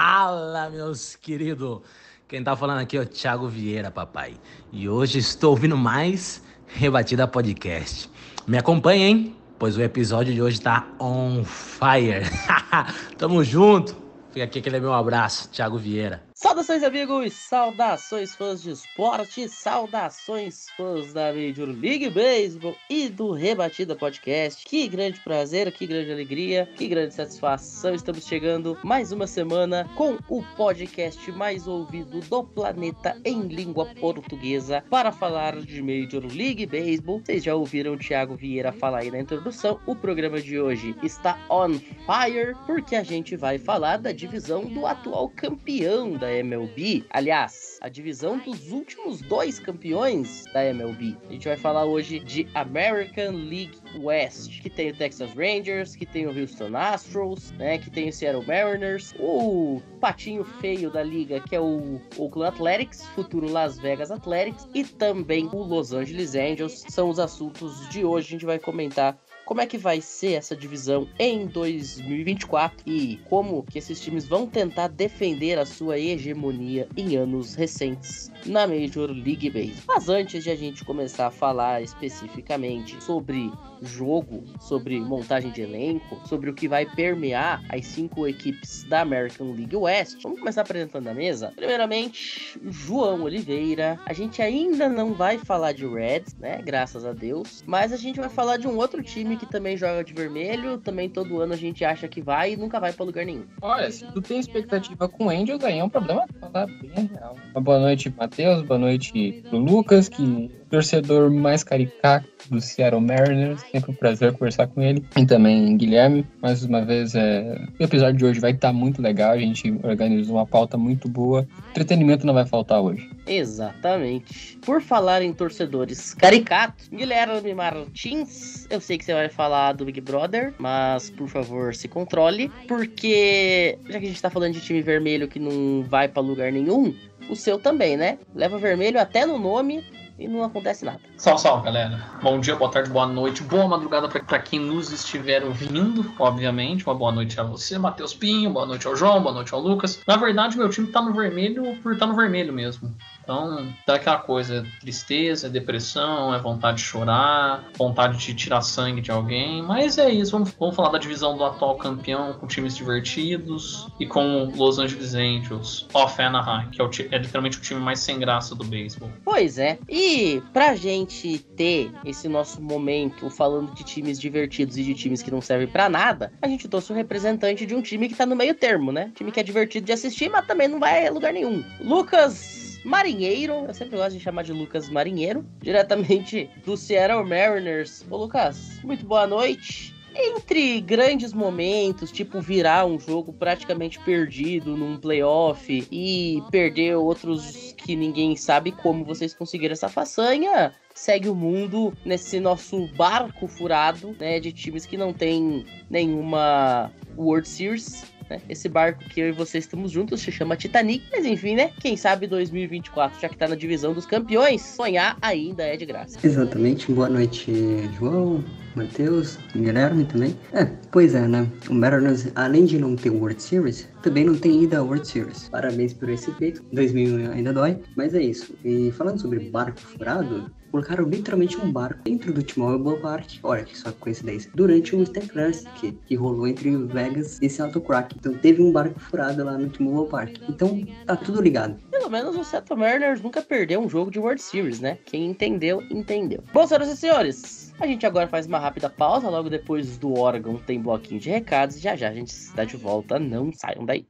Fala, meus queridos! Quem tá falando aqui é o Thiago Vieira, papai. E hoje estou ouvindo mais Rebatida Podcast. Me acompanha, hein? Pois o episódio de hoje tá on fire. Tamo junto. Fica aqui aquele meu abraço, Thiago Vieira. Saudações, amigos! Saudações, fãs de esporte! Saudações, fãs da Major League Baseball e do Rebatida Podcast. Que grande prazer, que grande alegria, que grande satisfação. Estamos chegando mais uma semana com o podcast mais ouvido do planeta em língua portuguesa para falar de Major League Baseball. Vocês já ouviram o Thiago Vieira falar aí na introdução. O programa de hoje está on fire porque a gente vai falar da divisão do atual campeão da MLB. Aliás, a divisão dos últimos dois campeões da MLB. A gente vai falar hoje de American League West, que tem o Texas Rangers, que tem o Houston Astros, né, que tem o Seattle Mariners, o patinho feio da liga, que é o Oakland Athletics, futuro Las Vegas Athletics, e também o Los Angeles Angels. São os assuntos de hoje. A gente vai comentar como é que vai ser essa divisão em 2024 e como que esses times vão tentar defender a sua hegemonia em anos recentes na Major League Baseball. Mas antes de a gente começar a falar especificamente sobre jogo, sobre montagem de elenco, sobre o que vai permear as cinco equipes da American League West, vamos começar apresentando a mesa. Primeiramente, João Oliveira. A gente ainda não vai falar de Reds, né? Graças a Deus. Mas a gente vai falar de um outro time que também joga de vermelho. Também todo ano a gente acha que vai e nunca vai para lugar nenhum. Olha, se tu tem expectativa com o Angels, aí é um problema falar bem real. Uma boa noite, Matheus. Boa noite pro Lucas, que torcedor mais caricato do Seattle Mariners. Sempre um prazer conversar com ele. E também Guilherme. Mais uma vez, é... o episódio de hoje vai estar muito legal. A gente organizou uma pauta muito boa. Entretenimento não vai faltar hoje. Exatamente. Por falar em torcedores caricatos, Guilherme Martins, eu sei que você vai falar do Big Brother, mas por favor se controle, porque já que a gente tá falando de time vermelho que não vai pra lugar nenhum, o seu também, né? Leva vermelho até no nome e não acontece nada. Salve, salve, galera. Bom dia, boa tarde, boa noite, boa madrugada para quem nos estiver ouvindo, obviamente. Uma boa noite a você, Matheus Pinho, boa noite ao João, boa noite ao Lucas. Na verdade, meu time tá no vermelho por estar tá no vermelho mesmo. Então, dá aquela coisa, tristeza, depressão, é vontade de chorar, vontade de tirar sangue de alguém. Mas é isso, vamos, vamos falar da divisão do atual campeão, com times divertidos e com Los Angeles Angels, off Anaheim, que é, o, é literalmente o time mais sem graça do beisebol. Pois é. E pra gente ter esse nosso momento falando de times divertidos e de times que não servem para nada, a gente trouxe um representante de um time que tá no meio termo, né? Time que é divertido de assistir, mas também não vai a lugar nenhum. Lucas Marinheiro, eu sempre gosto de chamar de Lucas Marinheiro, diretamente do Seattle Mariners. Ô Lucas, muito boa noite. Entre grandes momentos, tipo virar um jogo praticamente perdido num playoff e perder outros que ninguém sabe como vocês conseguiram essa façanha, segue o mundo nesse nosso barco furado, né, de times que não tem nenhuma World Series né? Esse barco que eu e você estamos juntos se chama Titanic, mas enfim, né? Quem sabe 2024, já que tá na divisão dos campeões, sonhar ainda é de graça. Exatamente. Boa noite, João, Matheus, Guilherme também. É, pois é, né? O Mariners, além de não ter World Series, também não tem ida World Series. Parabéns por esse feito. 2000 ainda dói, mas é isso. E falando sobre barco furado, colocaram literalmente um barco dentro do T-Mobile Park, olha que só coincidência, durante o Step Classic, que rolou entre Vegas e Seattle Crack. Então teve um barco furado lá no T-Mobile Park. Então tá tudo ligado. Pelo menos o Seattle Mariners nunca perdeu um jogo de World Series, né? Quem entendeu, entendeu. Bom, senhoras e senhores, a gente agora faz uma rápida pausa, logo depois do órgão tem bloquinho de recados e já já a gente está de volta, não saiam daí.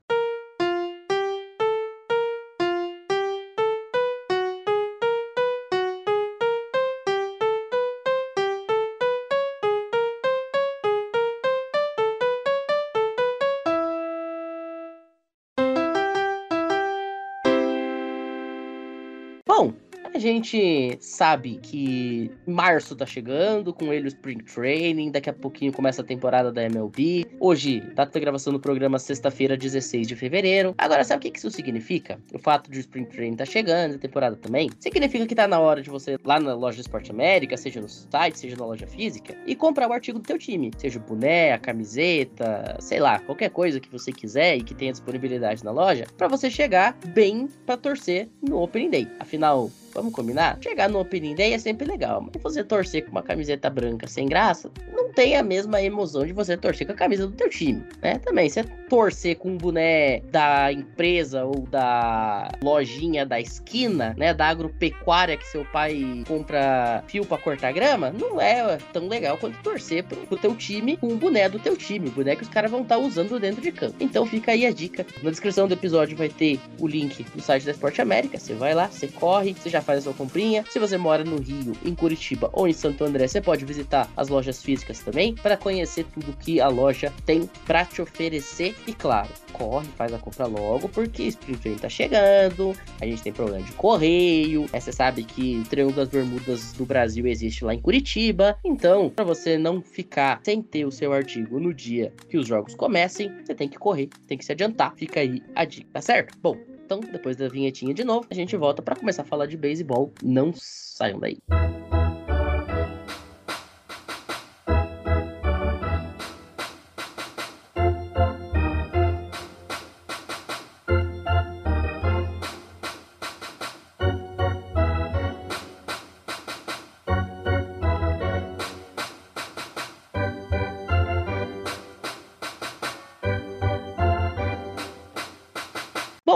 Gente sabe que março tá chegando, com ele o Spring Training, daqui a pouquinho começa a temporada da MLB. Hoje, data da gravação do programa sexta-feira, 16 de fevereiro. Agora, sabe o que isso significa? O fato de o Spring Training tá chegando, a temporada também, significa que tá na hora de você ir lá na loja Esporte América, seja no site, seja na loja física, e comprar o artigo do teu time. Seja o boné, a camiseta, sei lá, qualquer coisa que você quiser e que tenha disponibilidade na loja, pra você chegar bem pra torcer no Opening Day. Afinal, vamos combinar? Chegar Opening Day é sempre legal, mas você torcer com uma camiseta branca sem graça, não tem a mesma emoção de você torcer com a camisa do teu time, né? Também, você torcer com um boné da empresa ou da lojinha da esquina, né? Da agropecuária que seu pai compra fio pra cortar grama, não é tão legal quanto torcer pro, pro teu time com o boné do teu time, o boné que os caras vão estar usando dentro de campo. Então fica aí a dica. Na descrição do episódio vai ter o link do site da Esporte América. Você vai lá, você corre, você já faz a sua comprinha. Se você mora no Rio, em Curitiba ou em Santo André, você pode visitar as lojas físicas também para conhecer tudo que a loja tem para te oferecer. E claro, corre, faz a compra logo, porque Spring Training tá chegando, a gente tem problema de correio. É, você sabe que o Triângulo das Bermudas do Brasil existe lá em Curitiba. Então, para você não ficar sem ter o seu artigo no dia que os jogos comecem, você tem que correr, tem que se adiantar. Fica aí a dica, tá certo? Bom, então, depois da vinhetinha de novo, a gente volta para começar a falar de beisebol. Não saiam daí.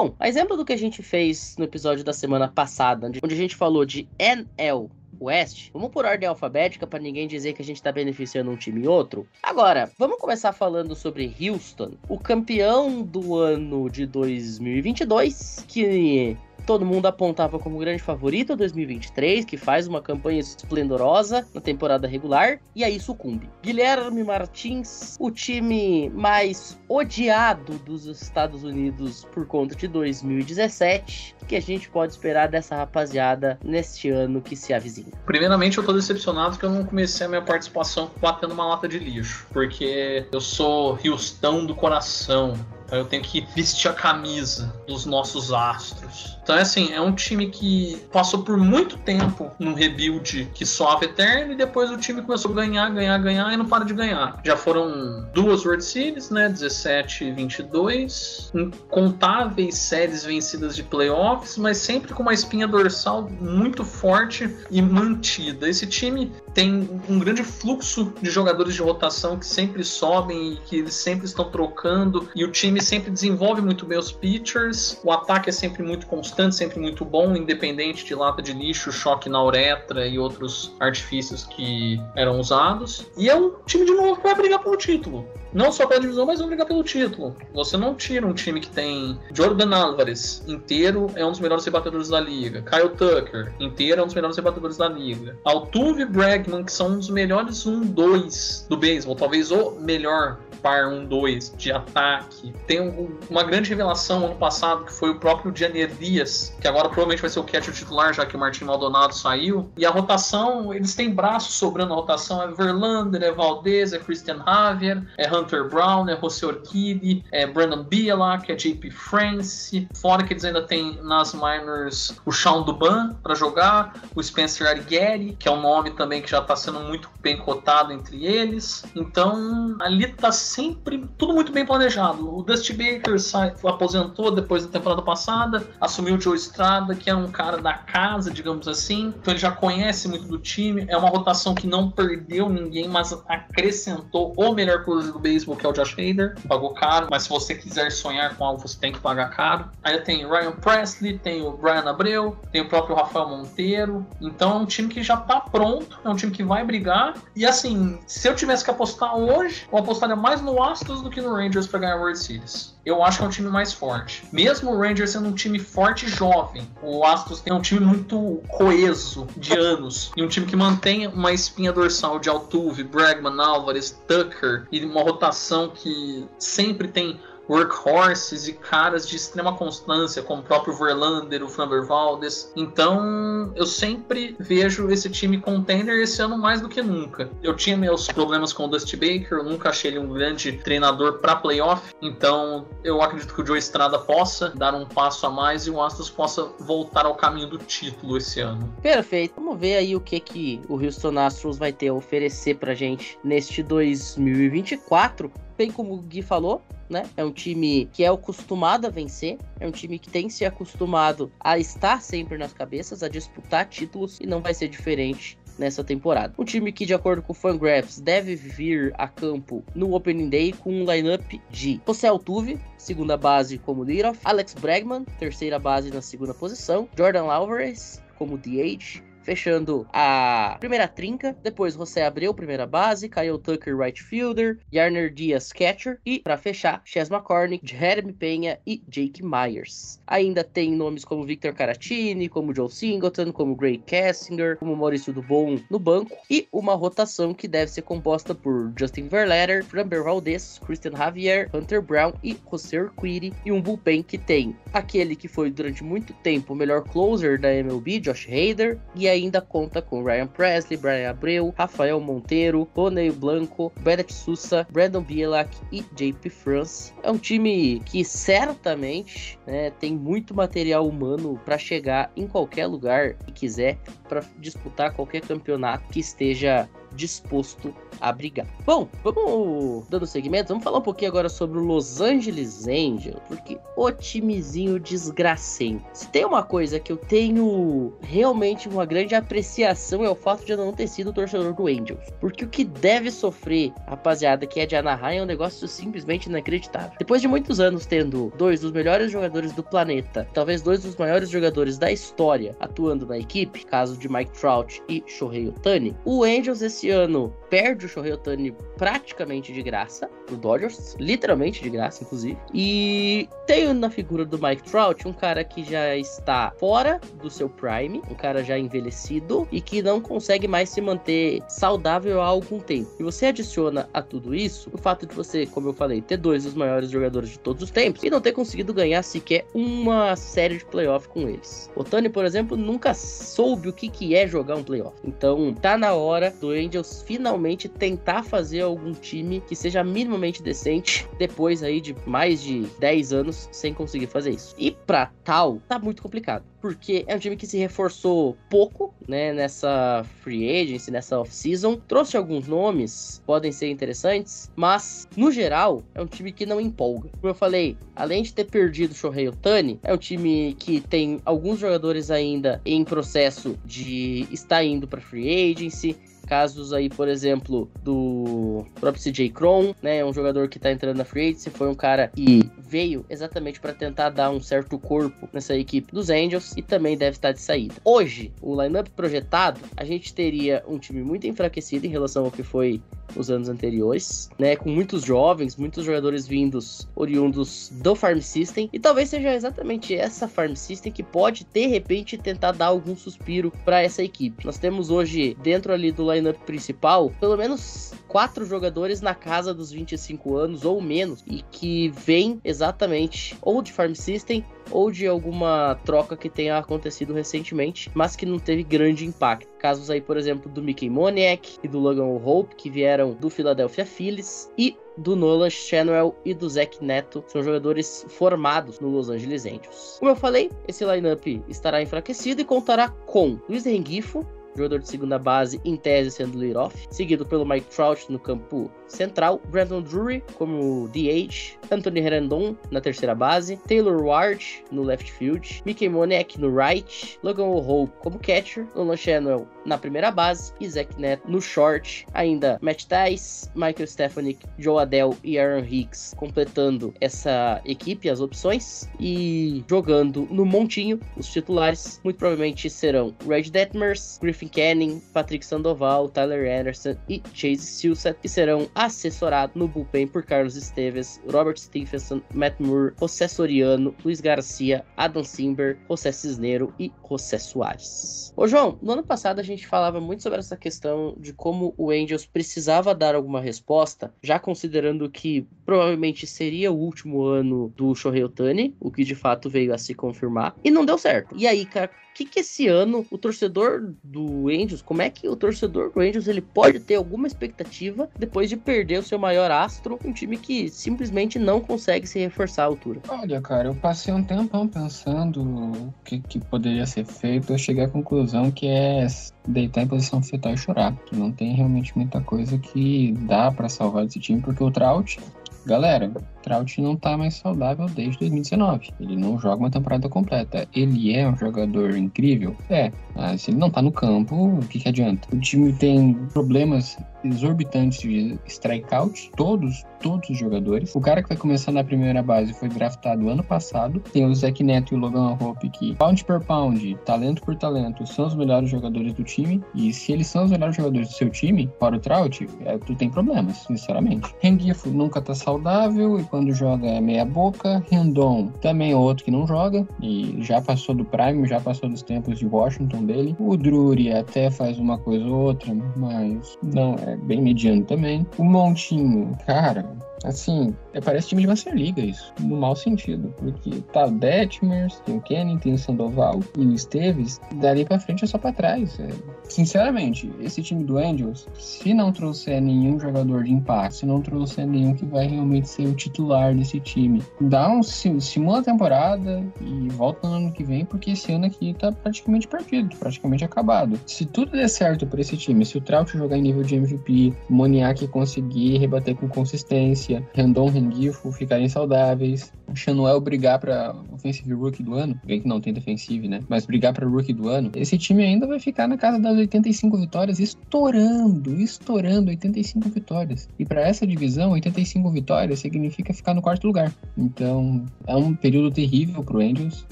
Bom, a exemplo do que a gente fez no episódio da semana passada, onde a gente falou de NL West, vamos por ordem alfabética para ninguém dizer que a gente tá beneficiando um time e outro. Agora, vamos começar falando sobre Houston, o campeão do ano de 2022, que todo mundo apontava como grande favorito a 2023, que faz uma campanha esplendorosa na temporada regular, e aí sucumbe. Guilherme Martins, o time mais odiado dos Estados Unidos por conta de 2017. O que a gente pode esperar dessa rapaziada neste ano que se avizinha? Primeiramente, eu tô decepcionado que eu não comecei a minha participação batendo uma lata de lixo, porque eu sou Houston do coração. Então eu tenho que vestir a camisa dos nossos astros. Então, é assim, é um time que passou por muito tempo num rebuild que soava eterno e depois o time começou a ganhar, ganhar, ganhar e não para de ganhar. Já foram duas World Series, né? 17 e 22, incontáveis séries vencidas de playoffs, mas sempre com uma espinha dorsal muito forte e mantida. Esse time tem um grande fluxo de jogadores de rotação que sempre sobem e que eles sempre estão trocando e o time sempre desenvolve muito bem os pitchers. O ataque é sempre muito constante, sempre muito bom, independente de lata de lixo, choque na uretra e outros artifícios que eram usados. E é um time de novo que vai brigar pelo título. Não só pela divisão, mas vai brigar pelo título. Você não tira um time que tem Jordan Álvares inteiro, é um dos melhores rebatedores da liga. Kyle Tucker inteiro, é um dos melhores rebatedores da liga. Altuve Bregman, que são um dos melhores 1-2 do beisebol, talvez o melhor par 1-2 de ataque. Tem um- uma grande revelação ano passado que foi o próprio Janier Dias, que agora provavelmente vai ser o catcher titular, já que o Martin Maldonado saiu. E a rotação, eles têm braços sobrando a rotação: é Verlander, é Valdez, é Christian Javier, é Hunter Brown, é José Orquídea, é Brandon Bielak, é JP France. Fora que eles ainda têm nas minors o Sean Duban para jogar, o Spencer Argueri, que é um nome também que já está sendo muito bem cotado entre eles. Então, ali tá sempre tudo muito bem planejado. O Dusty Baker sai, aposentou depois da temporada passada, assumiu o Joe Estrada, que é um cara da casa, digamos assim. Então ele já conhece muito do time. É uma rotação que não perdeu ninguém, mas acrescentou o melhor closer do que é o Josh Hader. Pagou caro, mas se você quiser sonhar com algo, você tem que pagar caro. Aí tem Ryan Presley, tem o Brian Abreu, tem o próprio Rafael Monteiro. Então é um time que já tá pronto, é um time que vai brigar. E assim, se eu tivesse que apostar hoje, eu apostaria mais no Astros do que no Rangers para ganhar a World Series. Eu acho que é um time mais forte. Mesmo o Rangers sendo um time forte e jovem, o Astros tem um time muito coeso de anos. E um time que mantém uma espinha dorsal de Altuve, Bregman, Álvares, Tucker e uma rotação que sempre tem workhorses e caras de extrema constância, como o próprio Verlander, o Framber Valdes. Então, eu sempre vejo esse time contender esse ano mais do que nunca. Eu tinha meus problemas com o Dusty Baker, eu nunca achei ele um grande treinador para playoff, então eu acredito que o Joe Estrada possa dar um passo a mais e o Astros possa voltar ao caminho do título esse ano. Perfeito. Vamos ver aí o que que o Houston Astros vai ter a oferecer pra gente neste 2024. Como o Gui falou, né? É um time que é acostumado a vencer, é um time que tem se acostumado a estar sempre nas cabeças, a disputar títulos e não vai ser diferente nessa temporada. Um time que, de acordo com o Fangraphs, deve vir a campo no Opening Day com um lineup de José Altuve, segunda base como leadoff, Alex Bregman, terceira base na segunda posição, Jordan Alvarez como DH, fechando a primeira trinca. Depois José Abreu, primeira base, Kyle Tucker, right fielder, Yarner Diaz, catcher e para fechar, Chess McCormick, Jeremy Penha e Jake Myers. Ainda tem nomes como Victor Caratini, como Joe Singleton, como Gray Cassinger, como Maurício Dubon no banco e uma rotação que deve ser composta por Justin Verlander, Framber Valdez, Christian Javier, Hunter Brown e José Urquidy e um bullpen que tem aquele que foi durante muito tempo o melhor closer da MLB, Josh Hader, e ainda conta com Ryan Presley, Brian Abreu, Rafael Monteiro, Roney Blanco, Bennett Sousa, Brandon Bielak e JP France. É um time que certamente né, tem muito material humano para chegar em qualquer lugar que quiser para disputar qualquer campeonato que esteja disposto a brigar. Bom, vamos dando segmento, vamos falar um pouquinho agora sobre o Los Angeles Angels, porque o timezinho desgracento. Se tem uma coisa que eu tenho realmente uma grande apreciação é o fato de eu não ter sido torcedor do Angels, porque o que deve sofrer, rapaziada, que é de Anaheim é um negócio simplesmente inacreditável. Depois de muitos anos tendo dois dos melhores jogadores do planeta, talvez dois dos maiores jogadores da história atuando na equipe, caso de Mike Trout e Shohei Ohtani, o Angels esse ano perde o Shohei Ohtani praticamente de graça pro Dodgers, literalmente de graça, inclusive. E tem na figura do Mike Trout um cara que já está fora do seu prime, um cara já envelhecido e que não consegue mais se manter saudável há algum tempo. E você adiciona a tudo isso o fato de você, como eu falei, ter dois dos maiores jogadores de todos os tempos e não ter conseguido ganhar sequer uma série de playoff com eles. Otani, por exemplo, nunca soube o que, que é jogar um playoff. Então tá na hora do Angels finalmente tentar fazer algum time que seja minimamente decente depois aí de mais de 10 anos sem conseguir fazer isso. E para tal, tá muito complicado porque é um time que se reforçou pouco, né, nessa free agency, nessa off-season. Trouxe alguns nomes, podem ser interessantes, mas no geral é um time que não empolga. Como eu falei, além de ter perdido o Shohei Otani, é um time que tem alguns jogadores ainda em processo de estar indo para free agency, casos aí, por exemplo, do próprio CJ Cron, né? Um jogador que tá entrando na free agency, foi um cara que veio exatamente para tentar dar um certo corpo nessa equipe dos Angels e também deve estar de saída. Hoje, o lineup projetado, a gente teria um time muito enfraquecido em relação ao que foi nos anos anteriores, né? Com muitos jovens, muitos jogadores vindos oriundos do Farm System. E talvez seja exatamente essa Farm System que pode, de repente, tentar dar algum suspiro para essa equipe. Nós temos hoje, dentro ali do lineup principal, pelo menos quatro jogadores na casa dos 25 anos ou menos e que vêm exatamente ou de Farm System ou de alguma troca que tenha acontecido recentemente, mas que não teve grande impacto. Casos aí, por exemplo, do Mickey Moniak e do Logan Hope, que vieram do Philadelphia Phillies, e do Nolan Chanwell e do Zach Neto são jogadores formados no Los Angeles Angels. Como eu falei, esse lineup estará enfraquecido e contará com Luiz Rengifo, jogador de segunda base, em tese sendo lead-off, seguido pelo Mike Trout no campo central, Brandon Drury como DH, Anthony Rendon na terceira base, Taylor Ward no left field, Mickey Moniak no right, Logan O'Hope como catcher, Nolan Channel na primeira base e Zach Neto no short. Ainda Matt Tice, Michael Stefanik, Joe Adell e Aaron Hicks completando essa equipe, as opções, e jogando no montinho os titulares. Muito provavelmente serão Red Detmers, Griffin Canning, Patrick Sandoval, Tyler Anderson e Chase Silseth, que serão assessorados no bullpen por Carlos Esteves, Robert Stephenson, Matt Moore, José Soriano, Luiz Garcia, Adam Simber, José Cisneiro e José Soares. Ô João, no ano passado a gente falava muito sobre essa questão de como o Angels precisava dar alguma resposta, já considerando que provavelmente seria o último ano do Shohei Otani, o que de fato veio a se confirmar, e não deu certo. E aí, cara, que, que esse ano o torcedor do Angels, como é que o torcedor do Angels ele pode ter alguma expectativa depois de perder o seu maior astro, um time que simplesmente não consegue se reforçar à altura? Olha, cara, eu passei um tempão pensando o que, que poderia ser feito. Eu cheguei à conclusão que é deitar em posição fetal e chorar. Que não tem realmente muita coisa que dá para salvar esse time, porque o Trout Galera, Trout não tá mais saudável desde 2019. Ele não joga uma temporada completa. Ele é um jogador incrível? É. Mas se ele não tá no campo, o que, que adianta? O time tem problemas exorbitantes de strikeout, todos, todos os jogadores. O cara que vai começar na primeira base foi draftado ano passado. Tem o Zach Neto e o Logan Hope que, pound per pound, talento por talento, são os melhores jogadores do time. E se eles são os melhores jogadores do seu time, para o Trout, é, tu tem problemas, sinceramente. Rengifo nunca tá saudável quando joga é meia boca. Rendon também é outro que não joga e já passou do prime, já passou dos tempos de Washington dele. O Drury até faz uma coisa ou outra, mas não é bem mediano também. O Montinho, cara, Assim, é, parece time de Master isso, no mau sentido, porque tá o Detmers, tem o Kenny, tem o Sandoval e o Esteves, dali pra frente é só pra trás. É. Sinceramente, esse time do Angels, se não trouxer nenhum jogador de impacto, se não trouxer nenhum que vai realmente ser o titular desse time, dá um simula a temporada e volta no ano que vem, porque esse ano aqui tá praticamente perdido, praticamente acabado. Se tudo der certo pra esse time, se o Trout jogar em nível de MVP, o Moniak conseguir rebater com consistência, Rendon, Rengifo ficarem saudáveis, o Chanuel brigar para Offensive Rookie do ano, bem que não tem defensive, né? Mas brigar para Rookie do ano, esse time ainda vai ficar na casa das 85 vitórias, estourando, estourando 85 vitórias. E para essa divisão, 85 vitórias significa ficar no quarto lugar. Então, é um período terrível pro Angels,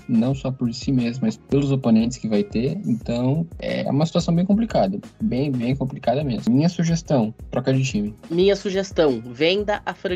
não só por si mesmo, mas pelos oponentes que vai ter. Então, é uma situação bem complicada, bem, bem complicada mesmo. Minha sugestão, troca de time. Minha sugestão, venda a franquia.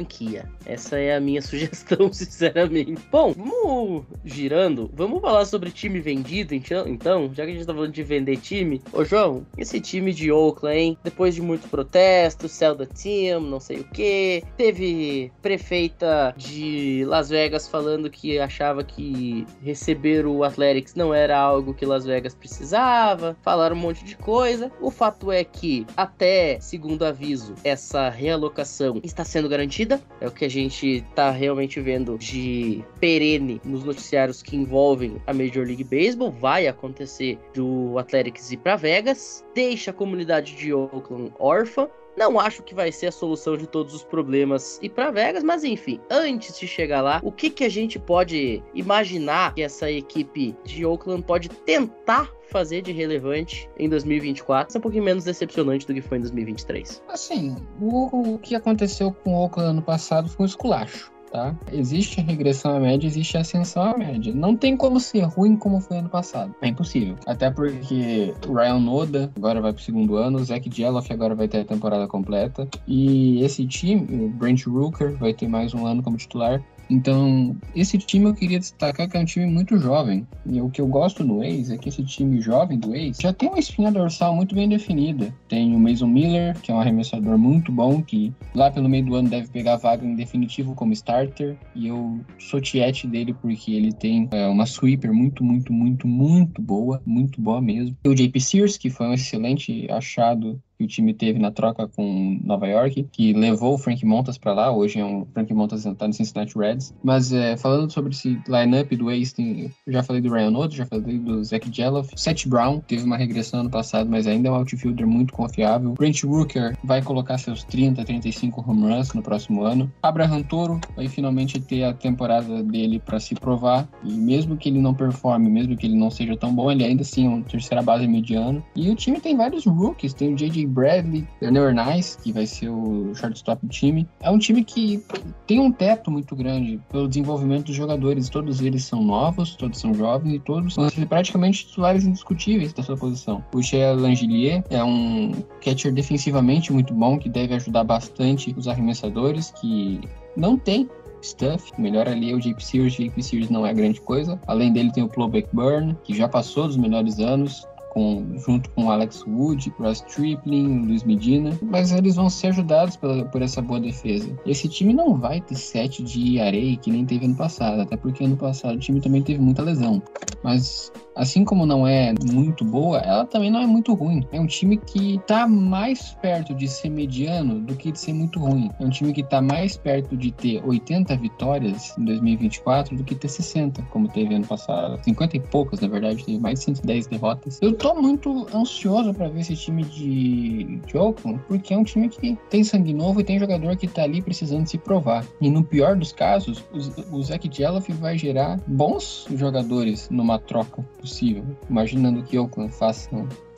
Essa é a minha sugestão, sinceramente. Bom, vamos girando. Vamos falar sobre time vendido, então, então? Já que a gente tá falando de vender time. Ô, João, esse time de Oakland, hein? Depois de muitos protestos, sell the team, não sei o que. Teve prefeita de Las Vegas falando que achava que receber o Athletics não era algo que Las Vegas precisava. Falaram um monte de coisa. O fato é que, até segundo aviso, essa realocação está sendo garantida É o que a gente tá realmente vendo de perene nos noticiários que envolvem a Major League Baseball. Vai acontecer do Athletics ir para Vegas. Deixa a comunidade de Oakland órfã. Não acho que vai ser a solução de todos os problemas e para Vegas, mas enfim, antes de chegar lá, o que, que a gente pode imaginar que essa equipe de Oakland pode tentar fazer de relevante em 2024 é um pouquinho menos decepcionante do que foi em 2023? Assim, o, o que aconteceu com o Oakland ano passado foi um esculacho. Tá? Existe regressão à média, existe ascensão à média. Não tem como ser ruim como foi ano passado. É impossível. Até porque Ryan Noda agora vai pro segundo ano, Zach Jeloff agora vai ter a temporada completa. E esse time, o Brent Rooker, vai ter mais um ano como titular. Então, esse time eu queria destacar que é um time muito jovem. E o que eu gosto do Ace é que esse time jovem do Ace já tem uma espinha dorsal muito bem definida. Tem o Mason Miller, que é um arremessador muito bom, que lá pelo meio do ano deve pegar a vaga em definitivo como starter. E eu sou tiete dele porque ele tem é, uma sweeper muito, muito, muito, muito boa. Muito boa mesmo. Tem o JP Sears, que foi um excelente achado que o time teve na troca com Nova York, que levou o Frank Montas para lá. Hoje é um Frank Montas está no Cincinnati Reds. Mas é, falando sobre esse lineup do Ace, tem, já falei do Ryan Otto, já falei do Zach Jeloff. Seth Brown teve uma regressão ano passado, mas ainda é um outfielder muito confiável. Brent Rooker vai colocar seus 30, 35 home runs no próximo ano. Abraham Toro vai finalmente ter a temporada dele para se provar. E mesmo que ele não performe, mesmo que ele não seja tão bom, ele ainda assim é um terceira base mediano. E o time tem vários rookies, tem o Bradley, Daniel Nice, que vai ser o shortstop do time. É um time que tem um teto muito grande pelo desenvolvimento dos jogadores. Todos eles são novos, todos são jovens e todos são praticamente titulares indiscutíveis da sua posição. O Shea Langelier é um catcher defensivamente muito bom, que deve ajudar bastante os arremessadores, que não tem stuff. Melhor ali é o JP Sears. JP Sears não é grande coisa. Além dele tem o Plo Burn, que já passou dos melhores anos com, junto com Alex Wood, Ross Tripling, Luiz Medina, mas eles vão ser ajudados pela, por essa boa defesa. Esse time não vai ter sete de areia que nem teve ano passado, até porque ano passado o time também teve muita lesão. Mas assim como não é muito boa, ela também não é muito ruim. É um time que tá mais perto de ser mediano do que de ser muito ruim. É um time que tá mais perto de ter 80 vitórias em 2024 do que ter 60, como teve ano passado. 50 e poucas, na verdade, teve mais de 110 derrotas. Eu tô muito ansioso para ver esse time de, de Oakland, porque é um time que tem sangue novo e tem jogador que tá ali precisando se provar. E no pior dos casos, o, o Zach Jeloff vai gerar bons jogadores numa troca possível, imaginando que Oakland faça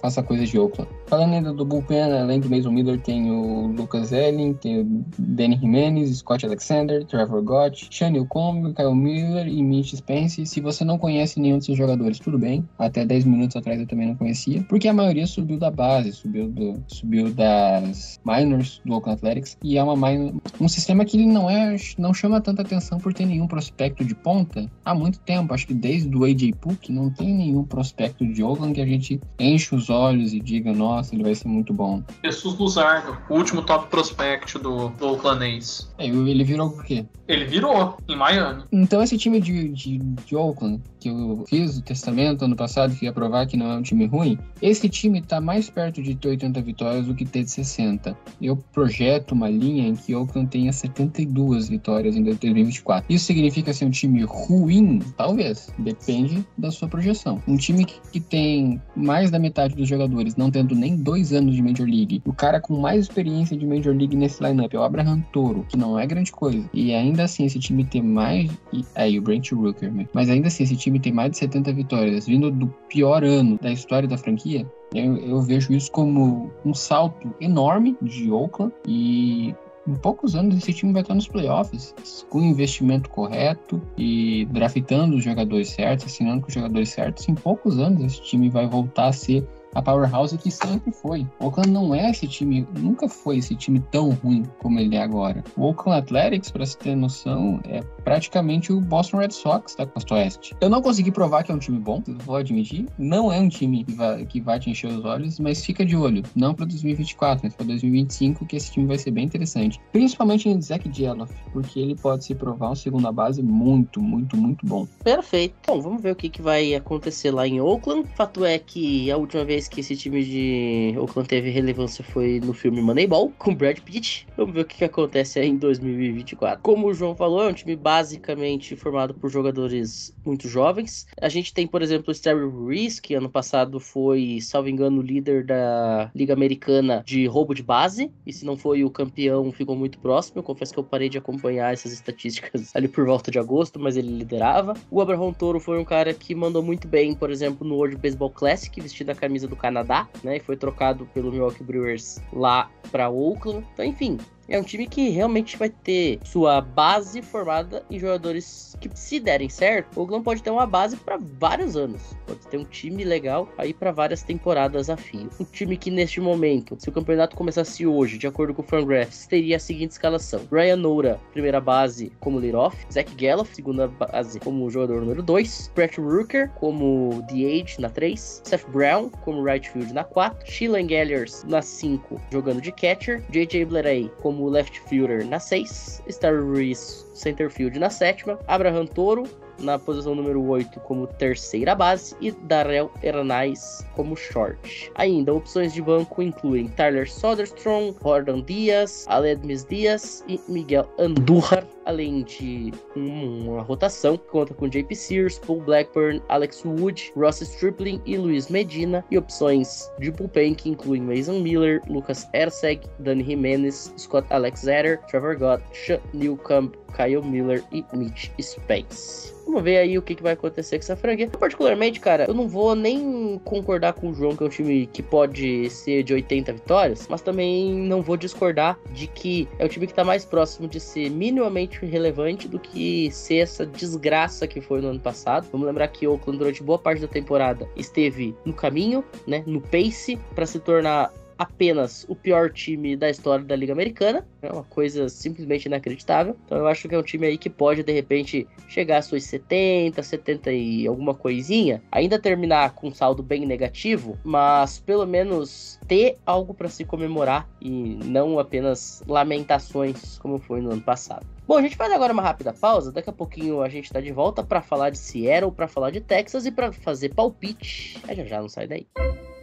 faça coisas de Oakland. Falando ainda do bullpen, além do Mason Miller, tem o Lucas Elling, tem o Danny Jimenez, Scott Alexander, Trevor Gott, Shane Combe, Kyle Miller e Mitch Spence. Se você não conhece nenhum desses jogadores, tudo bem. Até 10 minutos atrás eu também não conhecia, porque a maioria subiu da base, subiu, do, subiu das minors do Oakland Athletics, e é uma minor, um sistema que ele não é, não chama tanta atenção por ter nenhum prospecto de ponta há muito tempo. Acho que desde o AJ Puck não tem nenhum prospecto de Oakland que a gente enche os e diga, nossa, ele vai ser muito bom. Jesus Luzardo, o último top prospect do, do Oakland A's. É, ele virou o quê? Ele virou, em Miami. Então esse time de, de, de Oakland, que eu fiz o testamento ano passado, que ia provar que não é um time ruim, esse time tá mais perto de ter 80 vitórias do que ter de 60. Eu projeto uma linha em que Oakland tenha 72 vitórias em 2024. Isso significa ser um time ruim? Talvez. Depende da sua projeção. Um time que, que tem mais da metade dos jogadores não tendo nem dois anos de Major League, o cara com mais experiência de Major League nesse lineup é o Abraham Toro, que não é grande coisa. E ainda assim, esse time tem mais. E, aí, o Brent Rooker, né? mas ainda assim, esse time tem mais de 70 vitórias, vindo do pior ano da história da franquia. Eu, eu vejo isso como um salto enorme de Oakland e em poucos anos esse time vai estar nos playoffs, com investimento correto e draftando os jogadores certos, assinando com os jogadores certos. Em poucos anos esse time vai voltar a ser a powerhouse que sempre foi. O Oakland não é esse time, nunca foi esse time tão ruim como ele é agora. O Oakland Athletics, para se ter noção, é praticamente o Boston Red Sox da Costa Oeste. Eu não consegui provar que é um time bom, vou admitir. Não é um time que vai, que vai te encher os olhos, mas fica de olho. Não para 2024, mas para 2025, que esse time vai ser bem interessante. Principalmente em Zach Jeloff, porque ele pode se provar um segunda base muito, muito, muito bom. Perfeito. Bom, vamos ver o que, que vai acontecer lá em Oakland. Fato é que a última vez que esse time de Oakland teve relevância foi no filme Moneyball, com Brad Pitt. Vamos ver o que, que acontece aí em 2024. Como o João falou, é um time basicamente formado por jogadores muito jovens. A gente tem, por exemplo, o Sterry Reese, que ano passado foi, salvo engano, líder da Liga Americana de roubo de base. E se não foi o campeão, ficou muito próximo. Eu confesso que eu parei de acompanhar essas estatísticas ali por volta de agosto, mas ele liderava. O Abraham Toro foi um cara que mandou muito bem, por exemplo, no World Baseball Classic, vestido a camisa do Canadá, né? E foi trocado pelo Milwaukee Brewers lá para Oakland. Então, enfim, é um time que realmente vai ter sua base formada em jogadores que, se derem certo, o Oakland pode ter uma base para vários anos. Pode ter um time legal aí para várias temporadas a fio. Um time que, neste momento, se o campeonato começasse hoje, de acordo com o Fangraphs, teria a seguinte escalação: Ryan Noura, primeira base como leadoff, Zach Gallup, segunda base como jogador número 2, Brett Rooker como DH na 3, Seth Brown como right field na 4, Sheila Gallers na 5, jogando de catcher, JJ Bleray como como left fielder na 6, Star Reese center field na sétima, Abraham Toro na posição número 8 como terceira base e Darrell Hernais como short. Ainda, opções de banco incluem Tyler Soderstrom, Gordon Diaz, Aledmis Diaz e Miguel Andújar, além de uma rotação que conta com JP Sears, Paul Blackburn, Alex Wood, Ross Stripling e Luiz Medina, e opções de bullpen que incluem Mason Miller, Lucas Erseg, Danny Jimenez, Scott Alexander, Trevor Gott, Sean Newcomb, Kyle Miller e Mitch Spence. Vamos ver aí o que, que vai acontecer com essa franquia. Particularmente, cara, eu não vou nem concordar com o João que é um time que pode ser de 80 vitórias, mas também não vou discordar de que é o time que tá mais próximo de ser minimamente relevante do que ser essa desgraça que foi no ano passado. Vamos lembrar que Oakland durante boa parte da temporada esteve no caminho, né, no pace para se tornar apenas o pior time da história da Liga Americana. É uma coisa simplesmente inacreditável. Então eu acho que é um time aí que pode, de repente, chegar a suas 70, 70 e alguma coisinha. Ainda terminar com um saldo bem negativo, mas pelo menos ter algo para se comemorar e não apenas lamentações como foi no ano passado. Bom, a gente faz agora uma rápida pausa. Daqui a pouquinho a gente tá de volta para falar de Seattle, para falar de Texas e para fazer palpite. É já já, não sai daí. Ô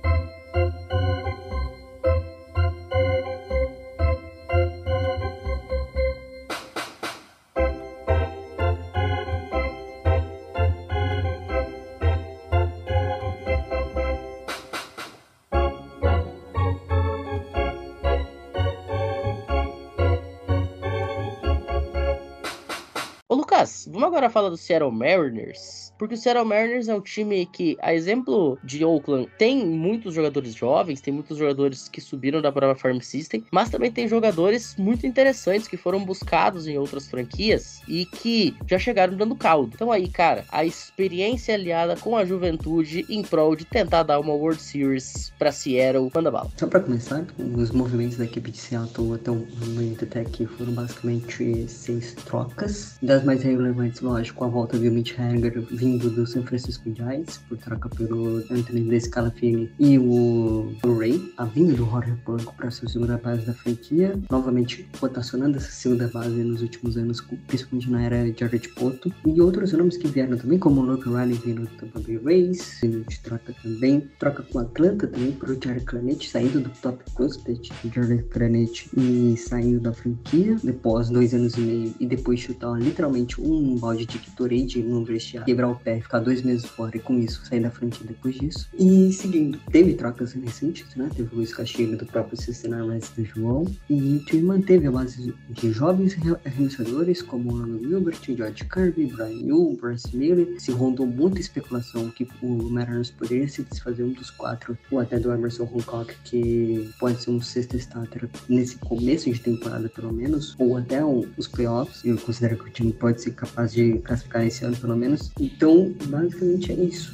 agora falar do Seattle Mariners. Porque o Seattle Mariners é um time que, a exemplo de Oakland, tem muitos jogadores jovens, tem muitos jogadores que subiram da própria Farm System, mas também tem jogadores muito interessantes que foram buscados em outras franquias e que já chegaram dando caldo. Então aí, cara, a experiência aliada com a juventude em prol de tentar dar uma World Series pra Seattle, manda bala. Só para começar, os movimentos da equipe de Seattle até o momento até aqui foram basicamente seis trocas. Das mais relevantes, lógico, a volta do Mitch Hager vindo do San Francisco Giants, por troca pelo Anthony Descalafini e o, o Ray, a vinda do Jorge Blanco para sua segunda base da franquia, novamente rotacionando essa segunda base nos últimos anos, principalmente na era de Jared Poto, e outros nomes que vieram também, como o Luke Riley vindo do Tampa Bay Rays, vindo de troca também, troca com o Atlanta também por Jared Cranete, saindo do top prospect Jared Cranete e saindo da franquia, depois dois anos e meio, e depois chutar literalmente um balde de Gatorade no vestiário, quebrar o pé, ficar dois meses fora e com isso sair da franquia depois disso. E seguindo, teve trocas recentes, né? Teve o Luiz Castilho do próprio Cincinnati Reds do João. E o time manteve a base de jovens arremessadores como Alan Wilbert, George Kirby, Brian Yu, Bryce Miller. Se rondou muita especulação que o Mariners poderia se desfazer um dos quatro, ou até do Emerson Hancock, que pode ser um sexto starter nesse começo de temporada, pelo menos, ou até os playoffs. Eu considero que o time pode ser capaz de classificar esse ano, pelo menos. Então, basicamente é isso.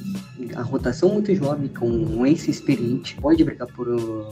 A rotação muito jovem, com um ace experiente, pode brigar por,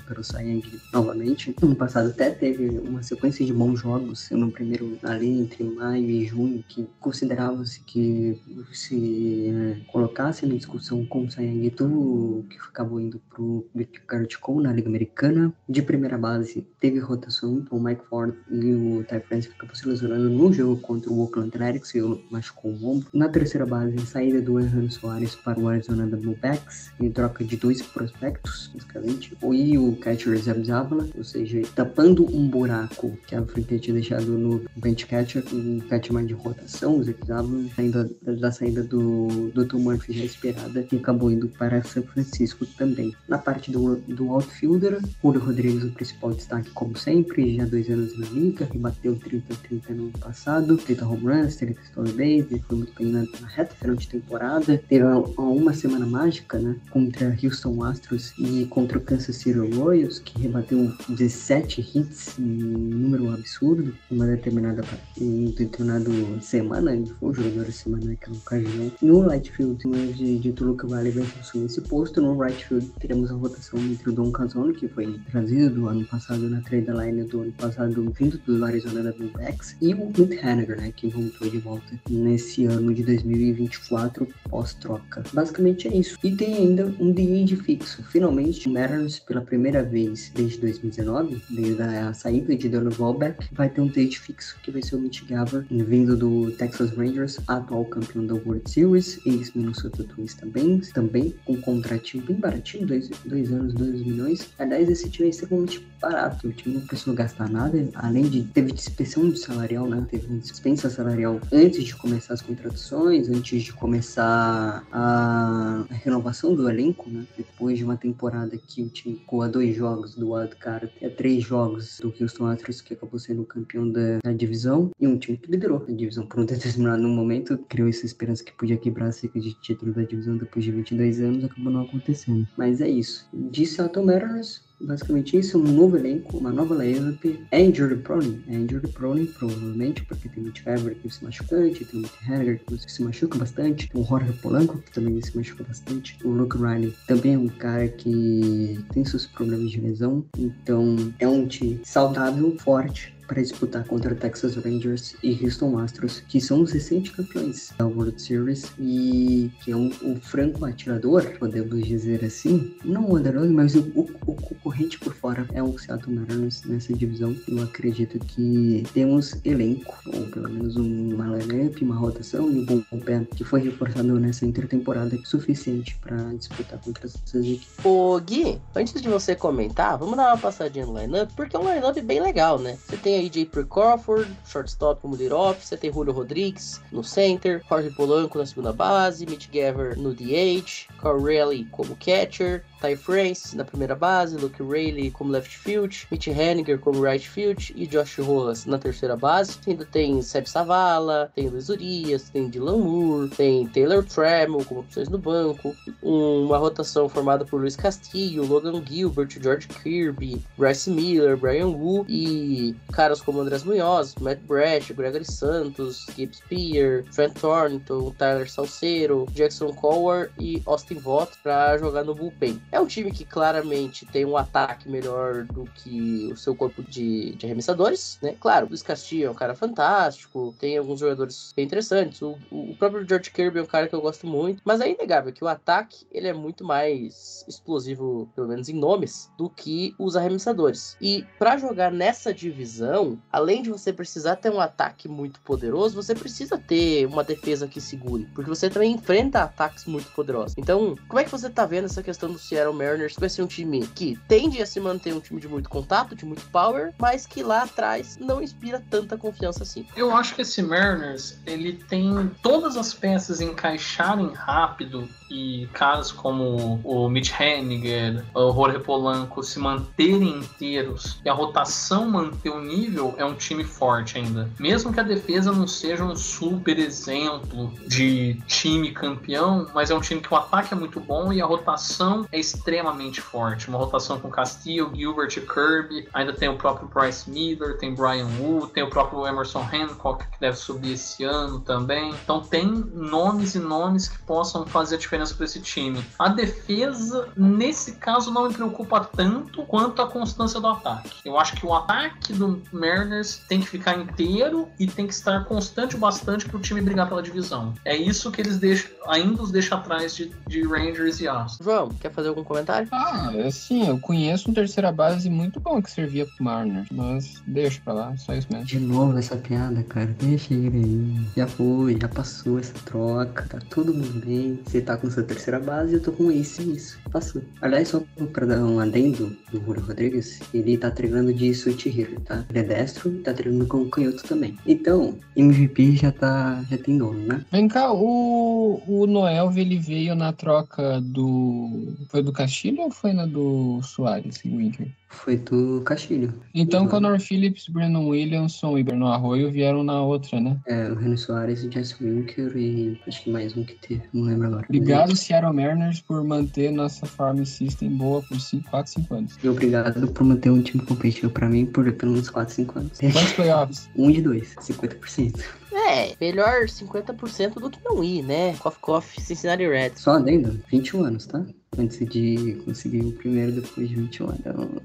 pelo Sayang novamente. No passado até teve uma sequência de bons jogos, no primeiro ali entre maio e junho, que considerava-se que se é, colocasse na discussão com o Sayang tudo que acabou indo pro Garrett Cole na Liga Americana. De primeira base, teve rotação, então o Mike Ford e o Ty France acabou se lesionando no jogo contra o Oakland Athletics e machucou o ombro. Na terceira base, saída do Hernan Soares para o Arizona Diamondbacks em troca de dois prospectos, basicamente, e o catcher Zeb Zavala, ou seja, tapando um buraco que a franquia tinha deixado no bench catcher, um catcher mais de rotação, o Zavala, ainda da saída do, do Tom Murphy já esperada, e acabou indo para São Francisco também. Na parte do, do outfielder, Julio Rodrigues, o principal destaque, como sempre, já dois anos na liga, rebateu 30-30 no ano passado, 30 home runs, 30 story base, foi muito bem na, na reta final de temporada. Teve uma, semana mágica, né? Contra Houston Astros e contra o Kansas City Royals, que rebateu 17 hits, um número absurdo, uma determinada em determinada semana, ele foi o jogador da semana naquela ocasião. No right field, de, de Toluca Valley vai assumir esse posto. No right field, teremos a rotação entre o Don Casone, que foi trazido do ano passado na trade line do ano passado, vindo do Arizona Diamondbacks, e o Clint Haniger, né? Que voltou de volta nesse ano de 2024 pós-troca. Basicamente é isso. E tem ainda um DH fixo. Finalmente, o Mariners, pela primeira vez desde 2019, desde a saída de Donald Wallback, vai ter um DH fixo que vai ser o Mitch Garver, vindo do Texas Rangers, atual campeão da World Series, ex-Minnesota Twins também, também com um contratinho bem baratinho, dois, dois anos, dois milhões. Aliás, esse time é extremamente barato, o time não precisou gastar nada, além de teve dispersão de salarial, né? Teve dispensa salarial antes de começar as contratações, antes de começar a, renovação do elenco, né? Depois de uma temporada que o time ficou a dois jogos do Wildcard e a três jogos do Houston Astros, que acabou sendo campeão da, da, divisão, e um time que liderou a divisão por um determinado momento, criou essa esperança que podia quebrar a seca de título da divisão depois de 22 anos, acabou não acontecendo. Mas é isso. De Seattle Mariners, basicamente isso, um novo elenco, uma nova lineup. É injury prone? É injury prone, provavelmente, porque tem Mitch Weber que se machucante, tem o Mitch Henniger que se machuca bastante, tem o Jorge Polanco que também se machuca bastante, o Luke Riley também é um cara que tem seus problemas de lesão, então é um time saudável, forte, para disputar contra Texas Rangers e Houston Astros, que são os recentes campeões da World Series e que é um, um franco atirador, podemos dizer assim. Não o underdog, mas o, o, o, concorrente por fora é o Seattle Mariners nessa divisão. Eu acredito que temos elenco, ou pelo menos uma lineup, uma rotação e um bom bullpen que foi reforçado nessa intertemporada suficiente para disputar contra essas equipes. Ô Gui, antes de você comentar, vamos dar uma passadinha no lineup, porque é um lineup bem legal, né? Você tem aí J.P. Crawford, shortstop como lead-off, você tem Julio Rodrigues no center, Jorge Polanco na segunda base, Mitch Gaver no DH, Raleigh como catcher, Ty France na primeira base, Luke Rayleigh como left field, Mitch Henniger como right field e Josh Rojas na terceira base. Ainda tem Seb Savala, tem Luiz Urias, tem Dylan Moore, tem Taylor Trammell como opções no banco, uma rotação formada por Luiz Castillo, Logan Gilbert, George Kirby, Bryce Miller, Brian Wu e caras como Andrés Munhoz, Matt Brash, Gregory Santos, Gibbs Spear, Trent Thornton, Tyler Salceiro, Jackson Coward e Austin Vaught para jogar no bullpen. É um time que claramente tem um ataque melhor do que o seu corpo de, de arremessadores, né? Claro, o Luiz Castillo é um cara fantástico, tem alguns jogadores bem interessantes. O, o próprio George Kirby é um cara que eu gosto muito, mas é inegável que o ataque ele é muito mais explosivo, pelo menos em nomes, do que os arremessadores. E para jogar nessa divisão, além de você precisar ter um ataque muito poderoso, você precisa ter uma defesa que segure, porque você também enfrenta ataques muito poderosos. Então, como é que você tá vendo essa questão do Seattle Mariners vai ser um time que tende a se manter um time de muito contato, de muito power, mas que lá atrás não inspira tanta confiança assim. Eu acho que esse Mariners, ele tem todas as peças encaixarem rápido e caras como o Mitch Henniger, o Jorge Polanco se manterem inteiros e a rotação manter o nível, é um time forte ainda. Mesmo que a defesa não seja um super exemplo de time campeão, mas é um time que o ataque é muito bom e a rotação é extremamente forte. Uma rotação com Castillo, Gilbert e Kirby. Ainda tem o próprio Bryce Miller, tem Brian Wu, tem o próprio Emerson Hancock que deve subir esse ano também. Então tem nomes e nomes que possam fazer a diferença para esse time. A defesa, nesse caso, não me preocupa tanto quanto a constância do ataque. Eu acho que o ataque do Mariners tem que ficar inteiro e tem que estar constante o bastante para o time brigar pela divisão. É isso que eles deixam, ainda os deixa atrás de, de Rangers e Astros. João, quer fazer algum comentário? Ah, assim, eu conheço um terceira base muito bom que servia pro Marner, mas deixa pra lá, só isso mesmo. De novo essa piada, cara. Deixa ele aí. Já foi, já passou essa troca. Tá todo mundo bem. Você tá com sua terceira base, eu tô com esse e isso. Passou. Aliás, só pra dar um adendo do Ruro Rodrigues, ele tá treinando de hitter, tá? Ele é destro e tá treinando com o canhoto também. Então, MVP já tá. já tem dono, né? Vem cá, o, o Noel ele veio na troca do. Foi do Castilho ou foi na do Soares, Winker? Foi do Castilho. Então, Uhum. Connor Phillips, Brandon Williamson e Bruno Arroio vieram na outra, né? É, o Renan Soares, o Jesse Winker e acho que mais um que teve, não lembro agora. Obrigado, Seattle Mariners, por manter nossa farm system boa por 5, 4, 5 anos. E obrigado por manter um time competitivo pra mim por pelo menos 4, 5 anos. Quantos playoffs? Um de dois, 50%. É, melhor 50% do que não ir, né? Coffee Coffee Cincinnati Reds. Só adendo, 21 anos, tá? Antes de conseguir o primeiro depois de 21 anos.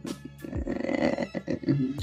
É,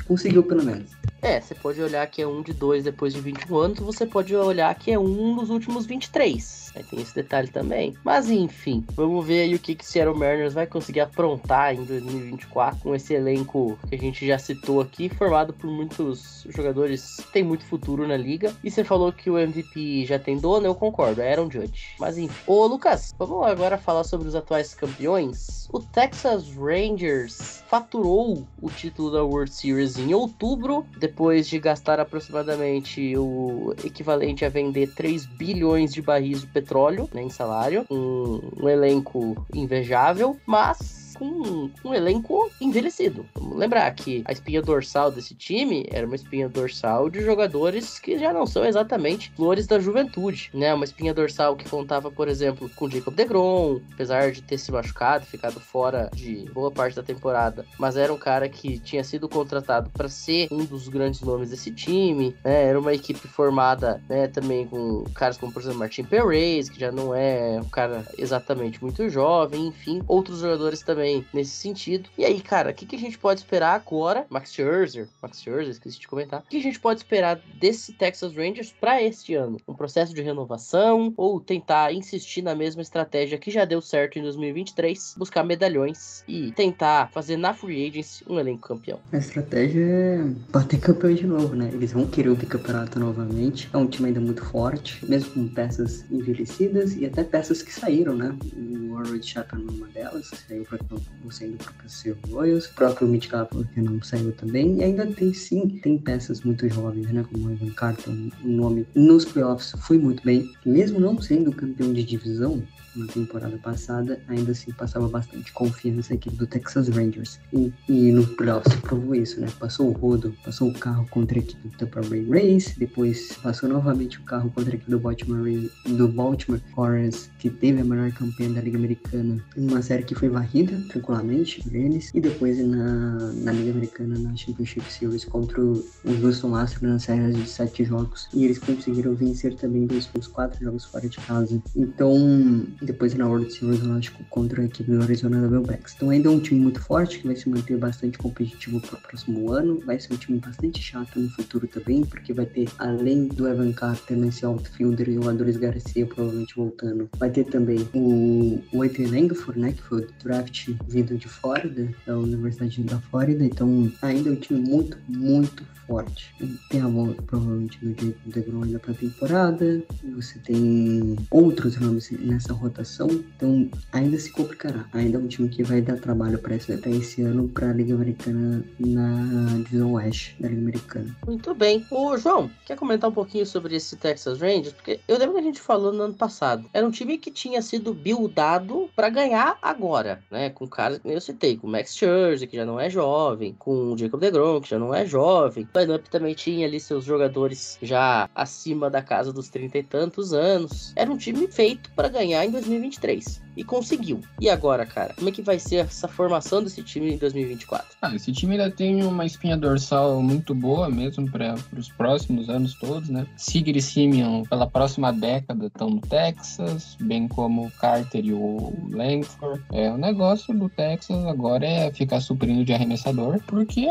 Conseguiu pelo menos. É, você pode olhar que é um de dois depois de 21 anos, você pode olhar que é um dos últimos 23. Aí tem esse detalhe também. Mas enfim, vamos ver aí o que que Seattle Mariners vai conseguir aprontar em 2024 com esse elenco que a gente já citou aqui, formado por muitos jogadores que tem muito futuro na liga. E você falou que o MVP já tem dono, eu concordo, é Aaron Judge. Mas enfim. Ô Lucas, vamos agora falar sobre os atuais campeões. O Texas Rangers faturou o título da World Series em outubro, depois de gastar aproximadamente o equivalente a vender 3 bilhões de barris de petróleo né, em salário, um, um elenco invejável, mas com um elenco envelhecido. Vamos lembrar que a espinha dorsal desse time era uma espinha dorsal de jogadores que já não são exatamente flores da juventude, né? Uma espinha dorsal que contava, por exemplo, com Jacob DeGrom, apesar de ter se machucado, ficado fora de boa parte da temporada, mas era um cara que tinha sido contratado para ser um dos grandes nomes desse time, né? Era uma equipe formada, né, também com caras como, por exemplo, Martin Perez, que já não é um cara exatamente muito jovem, enfim, outros jogadores também nesse sentido. E aí, cara, o que, que a gente pode esperar agora? Max Scherzer, Max Scherzer, esqueci de comentar. O que a gente pode esperar desse Texas Rangers para este ano? Um processo de renovação ou tentar insistir na mesma estratégia que já deu certo em 2023, buscar medalhões e tentar fazer na free agency um elenco campeão? A estratégia é bater campeão de novo, né? Eles vão querer o bicampeonato novamente. É um time ainda muito forte, mesmo com peças envelhecidas e até peças que saíram, né? O Warren Chapman é uma delas, saiu para saindo para o Royals, o próprio Mitch Kapler que não saiu também, e ainda tem sim, tem peças muito jovens, né? Como o Evan Carter, o nome nos playoffs foi muito bem, mesmo não sendo campeão de divisão, na temporada passada, ainda assim passava bastante confiança a equipe do Texas Rangers. E, e no playoffs provou isso, né? Passou o rodo, passou o carro contra a equipe do Tampa Bay Rays, depois passou novamente o carro contra a equipe do Baltimore, do Baltimore Orioles, que teve a melhor campanha da Liga Americana, uma série que foi varrida tranquilamente por eles, e depois na, na Liga Americana, na Championship Series contra os Houston Astros na série de sete jogos, e eles conseguiram vencer também dos quatro jogos fora de casa. Então, depois na World Series, lógico, contra a equipe do Arizona Diamondbacks. Então ainda é um time muito forte, que vai se manter bastante competitivo para o próximo ano. Vai ser um time bastante chato no futuro também, porque vai ter, além do Evan Carter nesse outfielder e o Adolis Garcia provavelmente voltando, vai ter também o, Ethan Langford, né, que foi o draft vindo de Flórida, da Universidade da Flórida. Então ainda é um time muito, muito forte. Tem a volta provavelmente do Jacob DeGrom ainda para a temporada. Você tem outros nomes nessa rotação, então ainda se complicará. Ainda é um time que vai dar trabalho para esse, até esse ano para a Liga Americana na divisão oeste da Liga Americana. Muito bem. Ô, João, quer comentar um pouquinho sobre esse Texas Rangers? Porque eu lembro que a gente falou no ano passado. Era um time que tinha sido buildado para ganhar agora, né? Com caras que eu citei, com o Max Scherzer, que já não é jovem, com o Jacob DeGrom, que já não é jovem. O lineup também tinha ali seus jogadores já acima da casa dos trinta e tantos anos. Era um time feito para ganhar em 2023 e conseguiu. E agora, cara, como é que vai ser essa formação desse time em 2024? Ah, esse time ainda tem uma espinha dorsal muito boa mesmo para os próximos anos todos, né? Sigrid e Simeon, pela próxima década, estão no Texas, bem como o Carter e o Langford. É, o negócio do Texas agora é ficar suprindo de arremessador, porque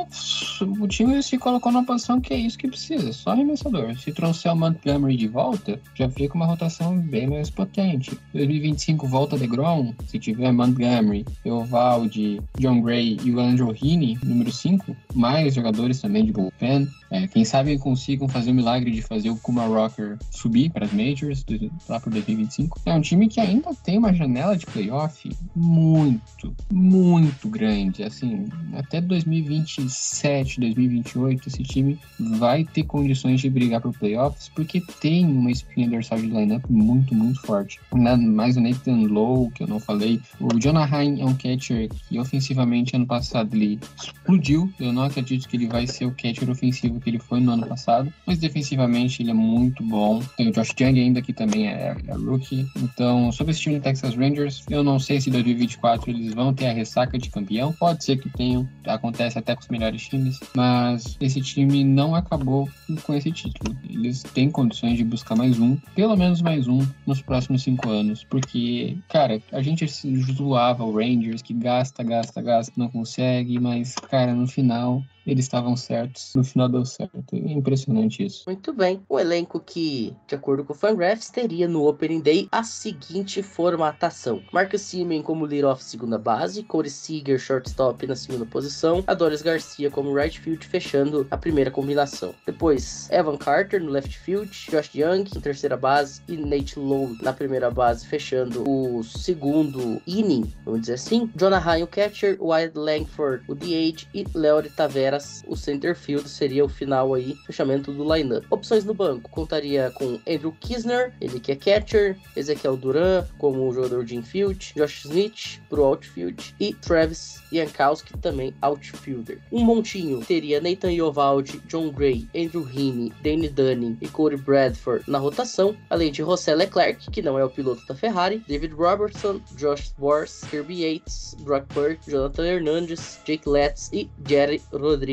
o time se colocou numa posição que é isso que precisa, só arremessador. Se trouxer o Montgomery de volta, já fica uma rotação bem mais potente. 2025 volta de DeGrom, se tiver Montgomery, Eovaldi, John Gray e o Andrew Heaney, número 5, mais jogadores também de bullpen, é, quem sabe consigam fazer o milagre de fazer o Kuma Rocker subir para as Majors do, lá para 2025. É um time que ainda tem uma janela de playoff muito, muito grande. Assim, até 2027, 2028, esse time vai ter condições de brigar por playoffs porque tem uma espinha dorsal de lineup muito, muito forte. Mais o Nathan Lowe, que eu não falei. O Jonah Hine é um catcher que ofensivamente ano passado ele explodiu. Eu não acredito que ele vai ser o catcher ofensivo que ele foi no ano passado, mas defensivamente ele é muito bom. Tem o Josh Young ainda que também é, é rookie. Então, sobre esse time do Texas Rangers, eu não sei se em 2024 eles vão ter a ressaca de campeão. Pode ser que tenham, acontece até com os melhores times, mas esse time não acabou com esse título. Eles têm condições de buscar mais um, pelo menos mais um, nos próximos cinco anos, porque, cara, a gente zoava o Rangers que gasta, gasta, gasta, não consegue, mas, cara, no final eles estavam certos. No final deu certo. É impressionante isso. Muito bem. O elenco que, de acordo com o Fangraphs, teria no Opening Day a seguinte formatação. Marcus Simeon como lead-off segunda base, Corey Seager shortstop na segunda posição, Adolis Garcia como right field fechando a primeira combinação. Depois, Evan Carter no left field, Josh Young em terceira base e Nate Lowe na primeira base fechando o segundo inning, vamos dizer assim. Jonah Ryan o catcher, Wyatt Langford o DH e Léo Tavera mas o center field seria o final aí, fechamento do lineup. Opções no banco, contaria com Andrew Kisner, ele que é catcher, Ezequiel Duran como jogador de infield, Josh Smith pro outfield e Travis Jankowski também outfielder. Um montinho teria Nathan Iovaldi, John Gray, Andrew Heaney, Danny Dunning e Corey Bradford na rotação, além de José Leclerc, que não é o piloto da Ferrari, David Robertson, Josh Wars, Kirby Yates, Brock Purdy, Jonathan Hernandez, Jake Letts e Jerry Rodrigues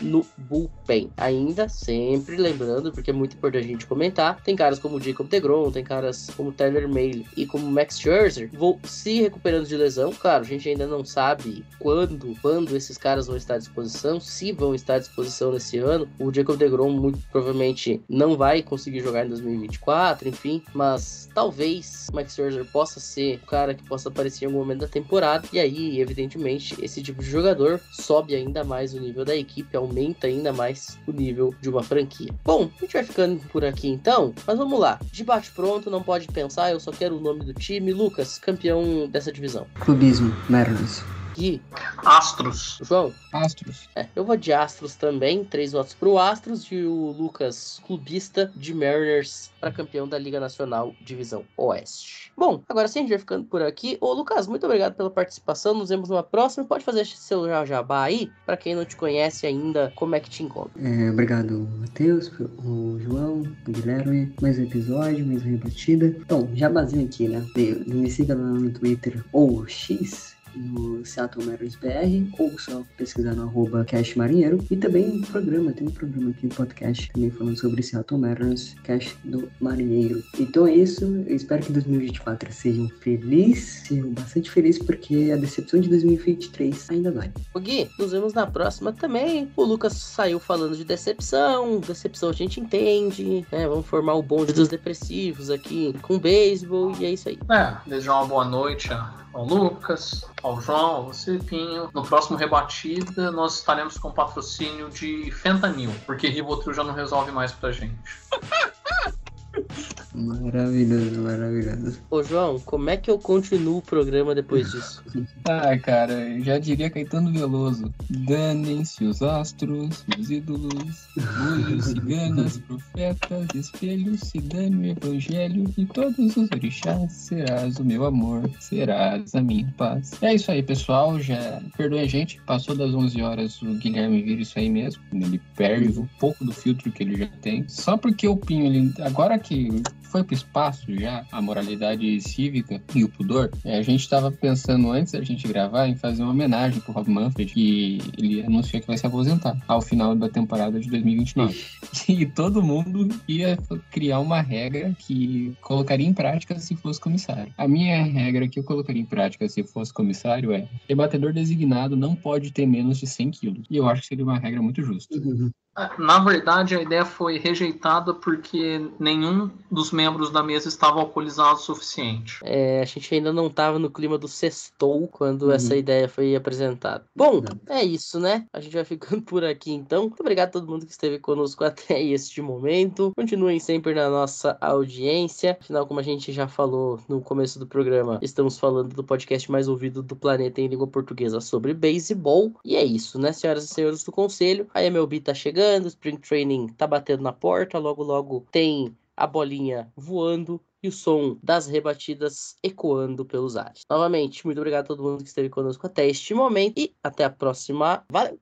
no bullpen. Ainda, sempre lembrando, porque é muito importante a gente comentar, tem caras como Jacob DeGrom, tem caras como Tyler Mayle e como Max Scherzer, vou se recuperando de lesão. Claro, a gente ainda não sabe quando, quando esses caras vão estar à disposição, se vão estar à disposição nesse ano. O Jacob DeGrom muito provavelmente não vai conseguir jogar em 2024, enfim, mas talvez o Max Scherzer possa ser o cara que possa aparecer em algum momento da temporada. E aí, evidentemente, esse tipo de jogador sobe ainda mais o nível da equipe, aumenta ainda mais o nível de uma franquia. Bom, a gente vai ficando por aqui então, mas vamos lá. De bate pronto, não pode pensar, eu só quero o nome do time. Lucas, campeão dessa divisão. Clubismo, Mariners. Gui, Astros. João, Astros. É, eu vou de Astros também, três votos pro Astros e o Lucas, clubista de Mariners para campeão da Liga Nacional Divisão Oeste. Bom, agora sim a gente vai ficando por aqui. Ô Lucas, muito obrigado pela participação. Nos vemos numa próxima. Pode fazer seu jabá aí, para quem não te conhece ainda, como é que te encontra. É, obrigado, Matheus, o João, o Guilherme. Mais um episódio, mais uma rebatida. Então, jabazinho aqui, né? Me, me siga lá no Twitter ou X no Seattle Mariners BR ou só pesquisar no arroba Cash Marinheiro e também um programa, tem um programa aqui, um podcast também falando sobre Seattle Mariners, Cash do Marinheiro. Então é isso, eu espero que 2024 sejam felizes, sejam bastante felizes porque a decepção de 2023 ainda dói. Ô Gui, nos vemos na próxima também. O Lucas saiu falando de decepção, decepção a gente entende, né? Vamos formar o bonde dos depressivos aqui com beisebol e é isso aí. É, desejar uma boa noite ao Lucas, ao João, ao você, Pinho. No próximo Rebatida, nós estaremos com patrocínio de Fentanil, porque Ribotril já não resolve mais pra gente. Maravilhoso, maravilhoso. Ô João, como é que eu continuo o programa depois disso? Ah, cara, já diria Caetano Veloso. Danem-se os astros, os ídolos, olhos, ciganas, profetas, espelhos, se dane o evangelho e todos os orixás. Serás o meu amor, serás a minha paz. É isso aí, pessoal. Já perdoe a gente. Passou das 11 horas, o Guilherme vira isso aí mesmo. Ele perde um pouco do filtro que ele já tem. Só porque o Pinho, ele, agora que foi pro espaço já, a moralidade cívica e o pudor, é, a gente estava pensando antes da gente gravar em fazer uma homenagem pro Rob Manfred, que ele anunciou que vai se aposentar ao final da temporada de 2029. E todo mundo ia criar uma regra que colocaria em prática se fosse comissário. A minha regra que eu colocaria em prática se fosse comissário é: debatedor designado não pode ter menos de 100 quilos. E eu acho que seria uma regra muito justa. Na verdade, a ideia foi rejeitada porque nenhum dos membros da mesa estava alcoolizado o suficiente. É, a gente ainda não tava no clima do sextou quando Uhum. essa ideia foi apresentada. Bom, é isso, né? A gente vai ficando por aqui então. Muito obrigado a todo mundo que esteve conosco até este momento. Continuem sempre na nossa audiência. Afinal, como a gente já falou no começo do programa, estamos falando do podcast mais ouvido do planeta em língua portuguesa sobre beisebol. E é isso, né, senhoras e senhores do conselho? A MLB tá chegando, o Spring Training tá batendo na porta, logo logo tem a bolinha voando e o som das rebatidas ecoando pelos ares. Novamente, muito obrigado a todo mundo que esteve conosco até este momento e até a próxima. Valeu!